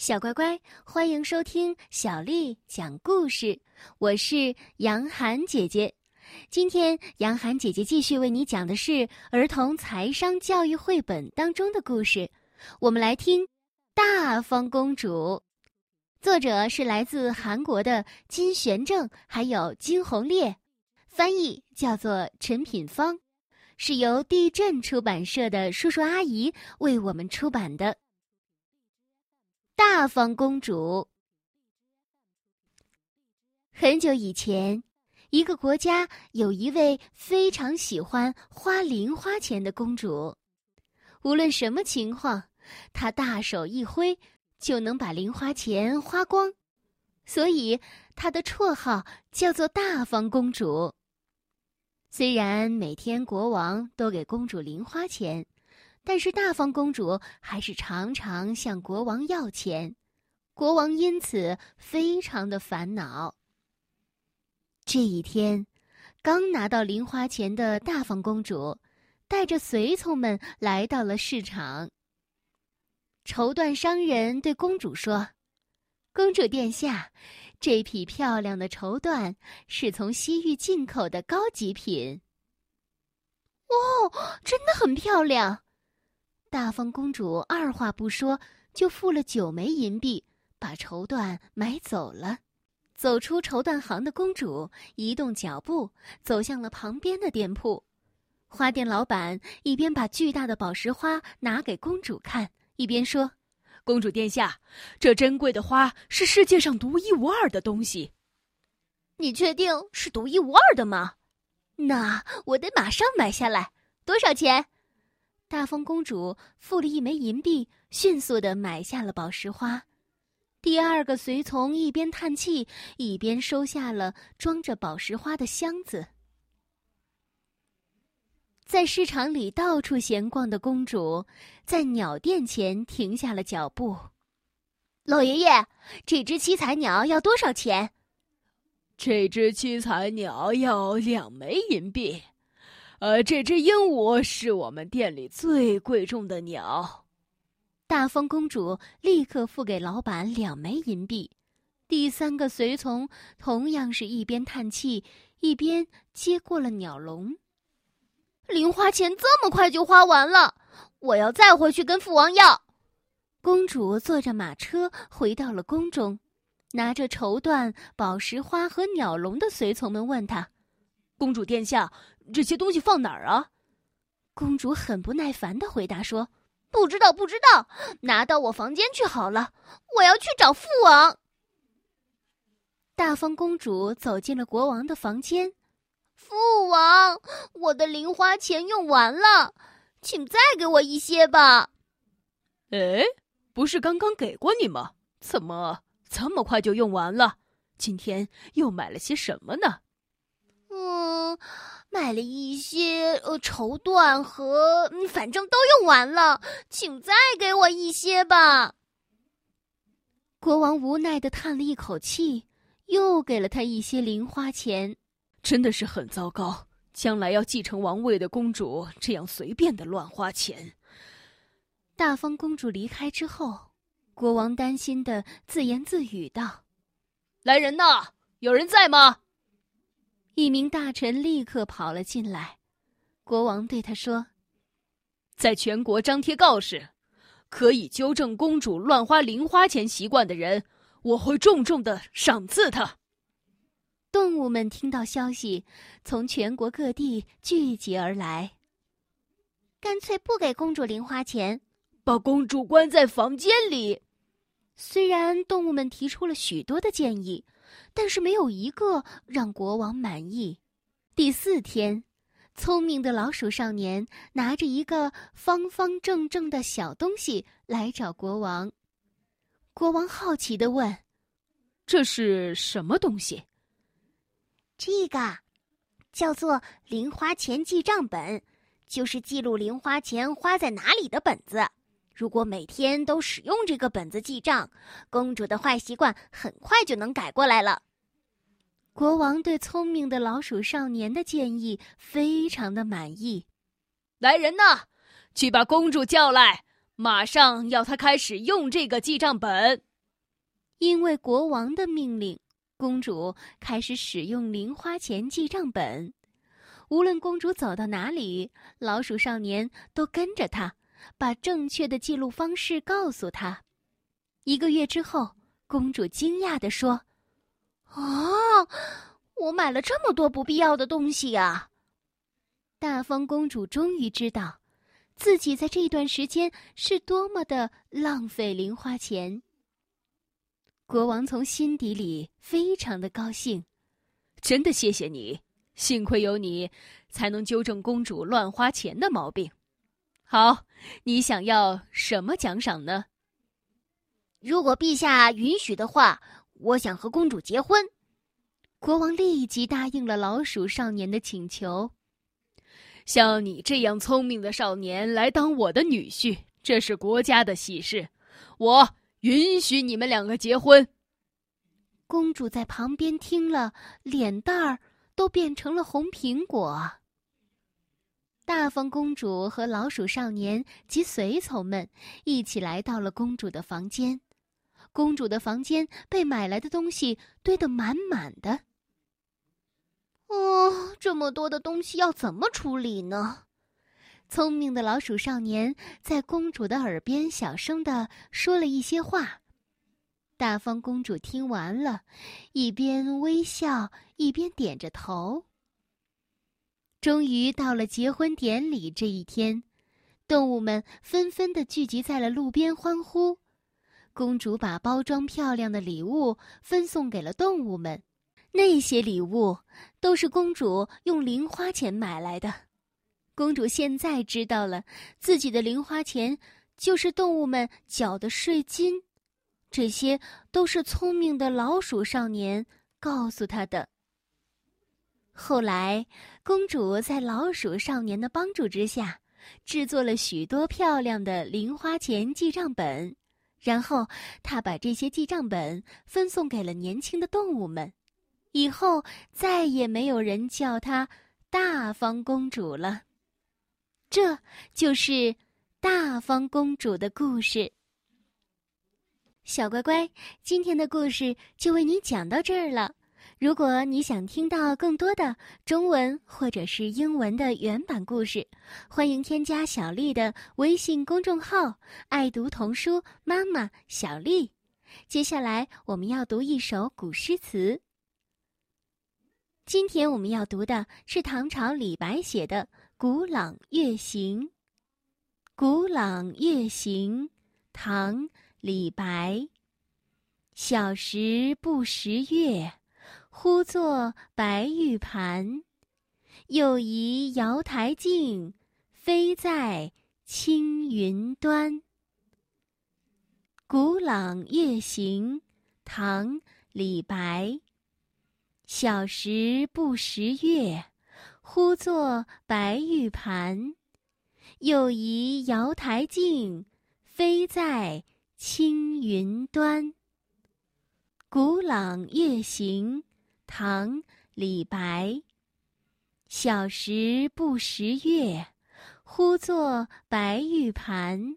小乖乖，欢迎收听小丽讲故事。我是杨涵姐姐，今天杨涵姐姐继续为你讲的是儿童财商教育绘本当中的故事。我们来听《大方公主》，作者是来自韩国的金玄正，还有金红烈，翻译叫做陈品芳，是由地震出版社的叔叔阿姨为我们出版的。大方公主。很久以前，一个国家有一位非常喜欢花零花钱的公主。无论什么情况，她大手一挥就能把零花钱花光，所以她的绰号叫做大方公主。虽然每天国王都给公主零花钱。但是大方公主还是常常向国王要钱，国王因此非常的烦恼。这一天，刚拿到零花钱的大方公主，带着随从们来到了市场。绸缎商人对公主说：“公主殿下，这匹漂亮的绸缎是从西域进口的高级品。”哦，真的很漂亮。大方公主二话不说，就付了九枚银币，把绸缎买走了。走出绸缎行的公主移动脚步，走向了旁边的店铺。花店老板一边把巨大的宝石花拿给公主看，一边说：“公主殿下，这珍贵的花是世界上独一无二的东西。你确定是独一无二的吗？那我得马上买下来。多少钱？”大风公主付了一枚银币，迅速的买下了宝石花。第二个随从一边叹气，一边收下了装着宝石花的箱子。在市场里到处闲逛的公主，在鸟店前停下了脚步。老爷爷，这只七彩鸟要多少钱？这只七彩鸟要两枚银币。呃，这只鹦鹉是我们店里最贵重的鸟。大风公主立刻付给老板两枚银币。第三个随从同样是一边叹气，一边接过了鸟笼。零花钱这么快就花完了，我要再回去跟父王要。公主坐着马车回到了宫中，拿着绸缎、宝石花和鸟笼的随从们问她：“公主殿下。”这些东西放哪儿啊？公主很不耐烦的回答说：“不知道，不知道，拿到我房间去好了。我要去找父王。”大方公主走进了国王的房间。父王，我的零花钱用完了，请再给我一些吧。哎，不是刚刚给过你吗？怎么这么快就用完了？今天又买了些什么呢？嗯。买了一些呃绸缎和，反正都用完了，请再给我一些吧。国王无奈的叹了一口气，又给了他一些零花钱。真的是很糟糕，将来要继承王位的公主这样随便的乱花钱。大方公主离开之后，国王担心的自言自语道：“来人呐，有人在吗？”一名大臣立刻跑了进来，国王对他说：“在全国张贴告示，可以纠正公主乱花零花钱习惯的人，我会重重的赏赐他。”动物们听到消息，从全国各地聚集而来。干脆不给公主零花钱，把公主关在房间里。虽然动物们提出了许多的建议。但是没有一个让国王满意。第四天，聪明的老鼠少年拿着一个方方正正的小东西来找国王。国王好奇的问：“这是什么东西？”“这个叫做零花钱记账本，就是记录零花钱花在哪里的本子。”如果每天都使用这个本子记账，公主的坏习惯很快就能改过来了。国王对聪明的老鼠少年的建议非常的满意。来人呐，去把公主叫来，马上要她开始用这个记账本。因为国王的命令，公主开始使用零花钱记账本。无论公主走到哪里，老鼠少年都跟着她，把正确的记录方式告诉他。一个月之后，公主惊讶地说：“啊，我买了这么多不必要的东西呀！”大方公主终于知道，自己在这段时间是多么的浪费零花钱。国王从心底里非常的高兴，真的谢谢你。幸亏有你，才能纠正公主乱花钱的毛病。好，你想要什么奖赏呢？如果陛下允许的话，我想和公主结婚。国王立即答应了老鼠少年的请求。像你这样聪明的少年来当我的女婿，这是国家的喜事，我允许你们两个结婚。公主在旁边听了，脸蛋儿。都变成了红苹果。大方公主和老鼠少年及随从们一起来到了公主的房间。公主的房间被买来的东西堆得满满的。哦，这么多的东西要怎么处理呢？聪明的老鼠少年在公主的耳边小声的说了一些话。大方公主听完了，一边微笑一边点着头。终于到了结婚典礼这一天，动物们纷纷的聚集在了路边欢呼。公主把包装漂亮的礼物分送给了动物们，那些礼物都是公主用零花钱买来的。公主现在知道了，自己的零花钱就是动物们缴的税金。这些都是聪明的老鼠少年告诉她的。后来，公主在老鼠少年的帮助之下，制作了许多漂亮的零花钱记账本，然后她把这些记账本分送给了年轻的动物们。以后再也没有人叫她大方公主了。这就是大方公主的故事。小乖乖，今天的故事就为你讲到这儿了。如果你想听到更多的中文或者是英文的原版故事，欢迎添加小丽的微信公众号“爱读童书妈妈小丽”。接下来我们要读一首古诗词。今天我们要读的是唐朝李白写的《古朗月行》。《古朗月行》，唐。李白。小时不识月，呼作白玉盘。又疑瑶台镜，飞在青云端。《古朗月行》唐·李白。小时不识月，呼作白玉盘。又疑瑶台镜，飞在。青云端，《古朗月行》唐·李白。小时不识月，呼作白玉盘。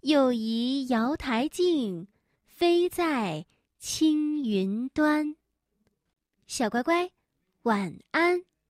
又疑瑶台镜，飞在青云端。小乖乖，晚安。